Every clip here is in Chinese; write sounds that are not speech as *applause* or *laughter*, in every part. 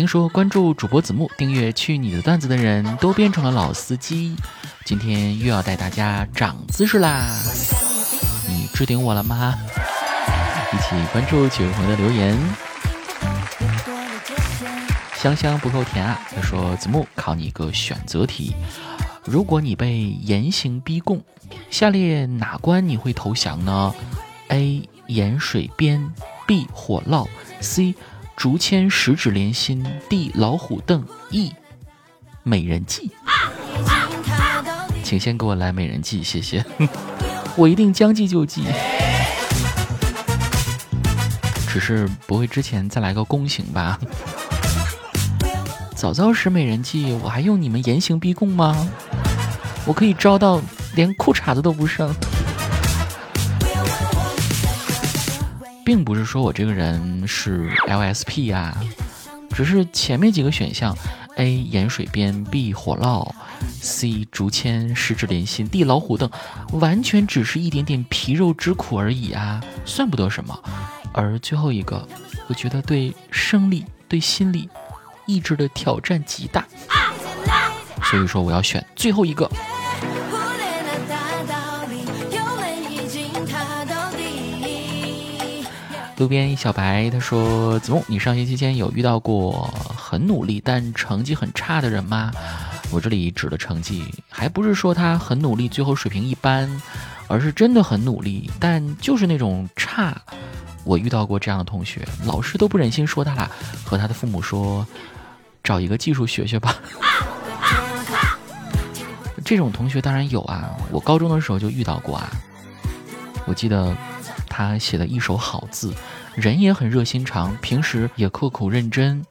听说关注主播子木、订阅去你的段子的人都变成了老司机，今天又要带大家长姿势啦！你置顶我了吗？一起关注几位朋友的留言。香香不够甜啊！他说：“子木考你一个选择题，如果你被严刑逼供，下列哪关你会投降呢？A. 盐水边，B. 火烙，C. 竹签十指连心，D. 老虎凳，E. 美人计。请先给我来美人计，谢谢，*laughs* 我一定将计就计。只是不会之前再来个宫刑吧？” *laughs* 早早使美人计，我还用你们严刑逼供吗？我可以招到连裤衩子都不剩。并不是说我这个人是 LSP 啊，只是前面几个选项，A 盐水边，B 火烙，C 竹签十指连心，D 老虎凳，完全只是一点点皮肉之苦而已啊，算不得什么。而最后一个，我觉得对生理、对心理。意志的挑战极大，所以说我要选最后一个。路边一小白他说：“子木，你上学期间有遇到过很努力但成绩很差的人吗？”我这里指的成绩，还不是说他很努力最后水平一般，而是真的很努力，但就是那种差。我遇到过这样的同学，老师都不忍心说他了，和他的父母说。找一个技术学学吧。*laughs* 这种同学当然有啊，我高中的时候就遇到过啊。我记得他写了一手好字，人也很热心肠，平时也刻苦认真。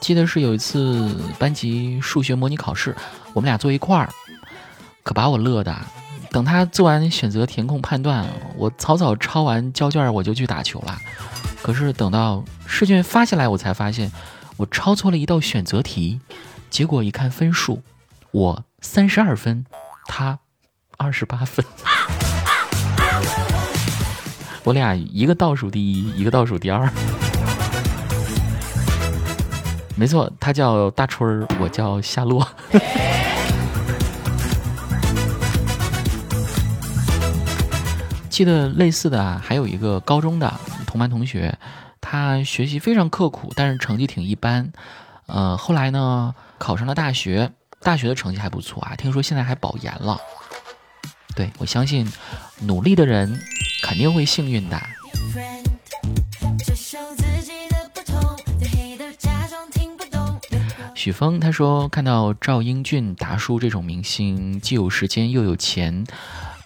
记得是有一次班级数学模拟考试，我们俩坐一块儿，可把我乐的。等他做完选择填空判断，我草草抄完交卷，我就去打球了。可是等到试卷发下来，我才发现。我抄错了一道选择题，结果一看分数，我三十二分，他二十八分。我俩一个倒数第一，一个倒数第二。没错，他叫大春儿，我叫夏洛。记得类似的，还有一个高中的同班同学。他学习非常刻苦，但是成绩挺一般。呃，后来呢，考上了大学，大学的成绩还不错啊。听说现在还保研了。对我相信，努力的人肯定会幸运的。许峰他说，看到赵英俊、达叔这种明星，既有时间又有钱，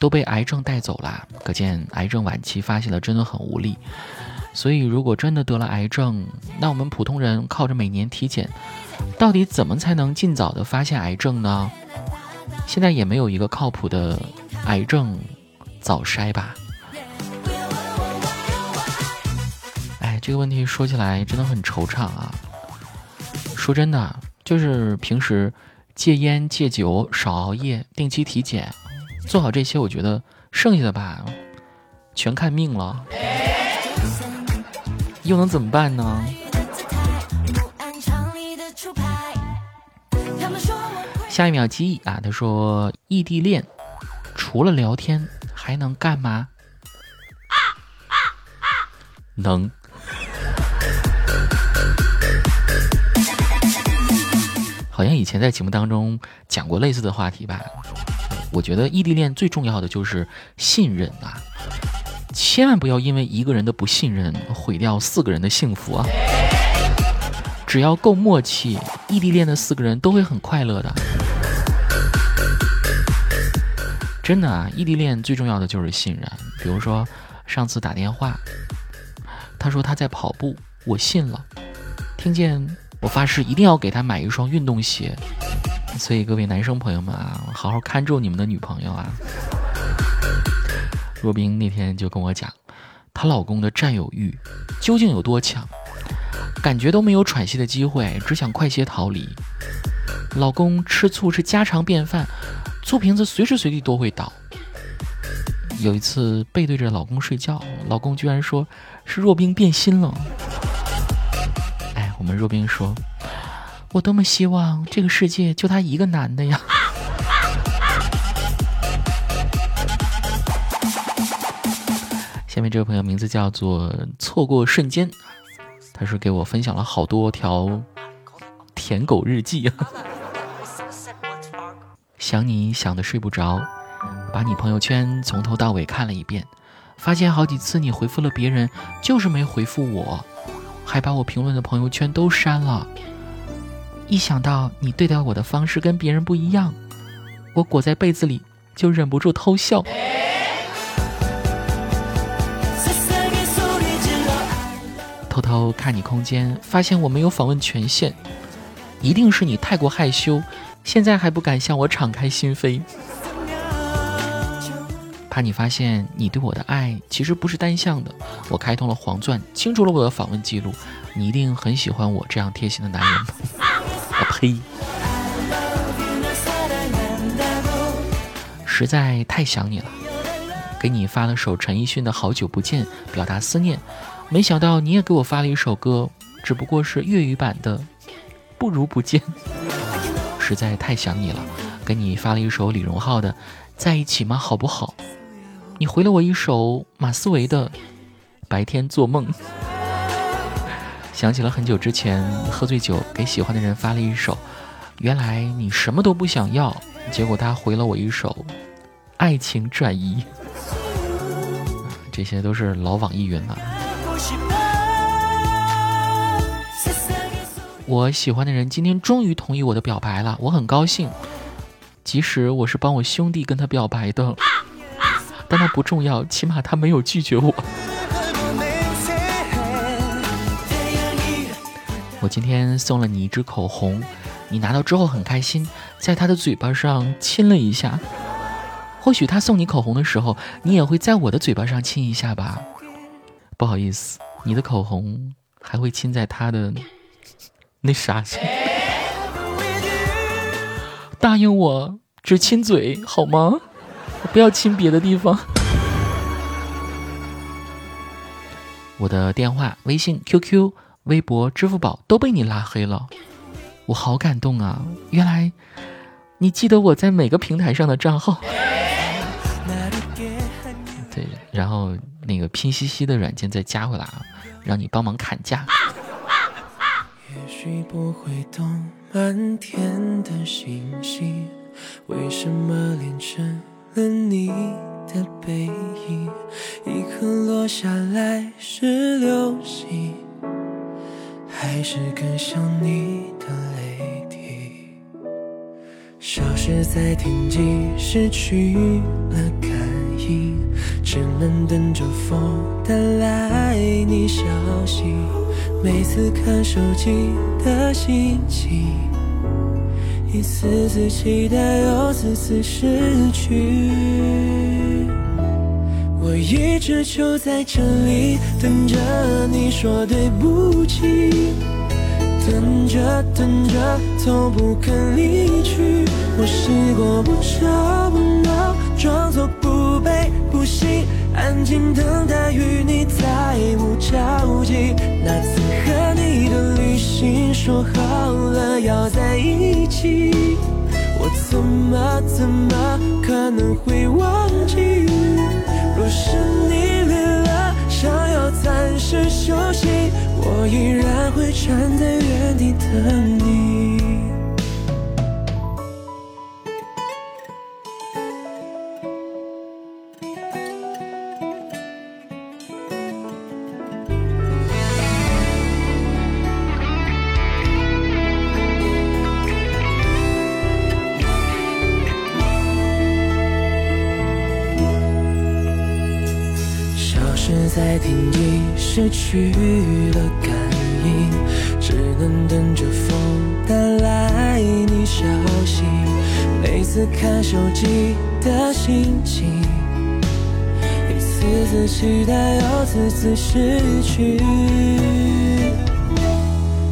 都被癌症带走了，可见癌症晚期发现了真的很无力。所以，如果真的得了癌症，那我们普通人靠着每年体检，到底怎么才能尽早的发现癌症呢？现在也没有一个靠谱的癌症早筛吧？这个问题说起来真的很惆怅啊。说真的，就是平时戒烟、戒酒、少熬夜、定期体检，做好这些，我觉得剩下的吧，全看命了。又能怎么办呢？下一秒记忆啊，他说异地恋除了聊天还能干嘛？能。好像以前在节目当中讲过类似的话题吧？我觉得异地恋最重要的就是信任啊。千万不要因为一个人的不信任毁掉四个人的幸福啊！只要够默契，异地恋的四个人都会很快乐的。真的啊，异地恋最重要的就是信任。比如说上次打电话，他说他在跑步，我信了。听见我发誓一定要给他买一双运动鞋。所以各位男生朋友们啊，好好看住你们的女朋友啊！若冰那天就跟我讲，她老公的占有欲究竟有多强，感觉都没有喘息的机会，只想快些逃离。老公吃醋是家常便饭，醋瓶子随时随地都会倒。有一次背对着老公睡觉，老公居然说是若冰变心了。我们若冰说，我多么希望这个世界就他一个男的呀！*laughs* 下面这位朋友名字叫做错过瞬间，他是给我分享了好多条舔狗日记。啊 *laughs* 想你想的睡不着，把你朋友圈从头到尾看了一遍，发现好几次你回复了别人，就是没回复我，还把我评论的朋友圈都删了。一想到你对待我的方式跟别人不一样，我裹在被子里就忍不住偷笑。偷偷看你空间，发现我没有访问权限，一定是你太过害羞，现在还不敢向我敞开心扉。怕你发现你对我的爱其实不是单向的，我开通了黄钻，清除了我的访问记录。你一定很喜欢我这样贴心的男人吧？*laughs* 我呸！实在太想你了，给你发了首陈奕迅的《好久不见》，表达思念。没想到你也给我发了一首歌，只不过是粤语版的《不如不见》。实在太想你了，给你发了一首李荣浩的《在一起吗？好不好？》你回了我一首马思唯的《白天做梦》。想起了很久之前喝醉酒给喜欢的人发了一首，原来你什么都不想要，结果他回了我一首《爱情转移》。这些都是老网易云了。我喜欢的人今天终于同意我的表白了，我很高兴。即使我是帮我兄弟跟他表白的，但那不重要，起码他没有拒绝我。*laughs* 我今天送了你一支口红，你拿到之后很开心，在他的嘴巴上亲了一下。或许他送你口红的时候，你也会在我的嘴巴上亲一下吧。不好意思，你的口红还会亲在他的。那啥上，*laughs* 答应我只亲嘴好吗？不要亲别的地方。*laughs* 我的电话、微信、QQ、微博、支付宝都被你拉黑了，我好感动啊！原来你记得我在每个平台上的账号。对，然后那个拼夕夕的软件再加回来啊，让你帮忙砍价。许不会懂满天的星星为什么连成了你的背影，一颗落下来是流星，还是更像你的泪滴？消失在天际，失去了感应，只能等着风带来你消息。每次看手机的心情，一次次期待，又次次失去。我一直就在这里等着你说对不起，等着等着，从不肯离去。我试过不吵不闹，装作不悲不喜。安静等待与你再无交集。那次和你的旅行，说好了要在一起，我怎么怎么可能会忘记？若是你累了，想要暂时休息，我依然会站在原地等你。去了感应，只能等着风带来你消息。每次看手机的心情，一次次期待，又次次失去。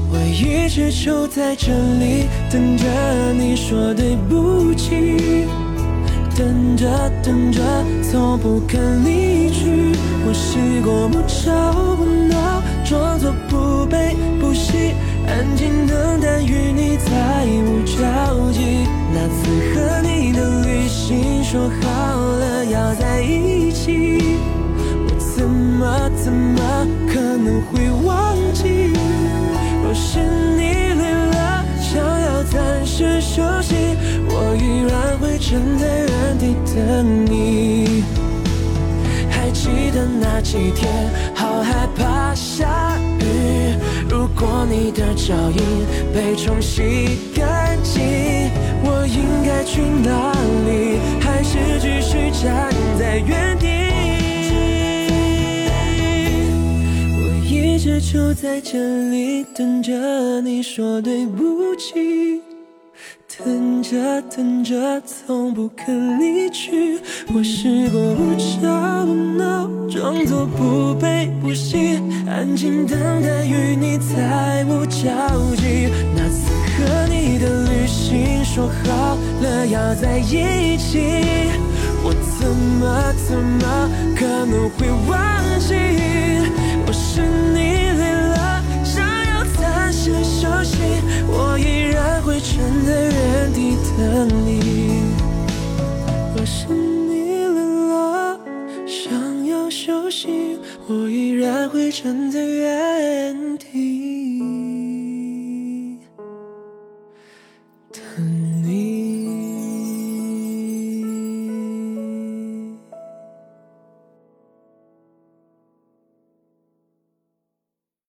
我一直就在这里等着你说对不起。等着等着，都不肯离去我试过不吵不闹装作不悲不喜安静等待与你再无交集那次和你的旅行说好了要在一起。我怎么怎么可能会忘记若是你累了想要暂时休息我依然会站在原地等你。的那几天，好害怕下雨。如果你的脚印被冲洗干净，我应该去哪里？还是继续站在原地？我一直就在这里等着你说对不起。等着等着，从不肯离去。我试过不吵不闹，装作不悲不喜，安静等待与你再无交集。那次和你的旅行，说好了要在一起，我怎么怎么可能会忘记？我是你累了，想要暂时休息，我依然会站在原地等你。若是你累了，想要休息，我依然会站在原地。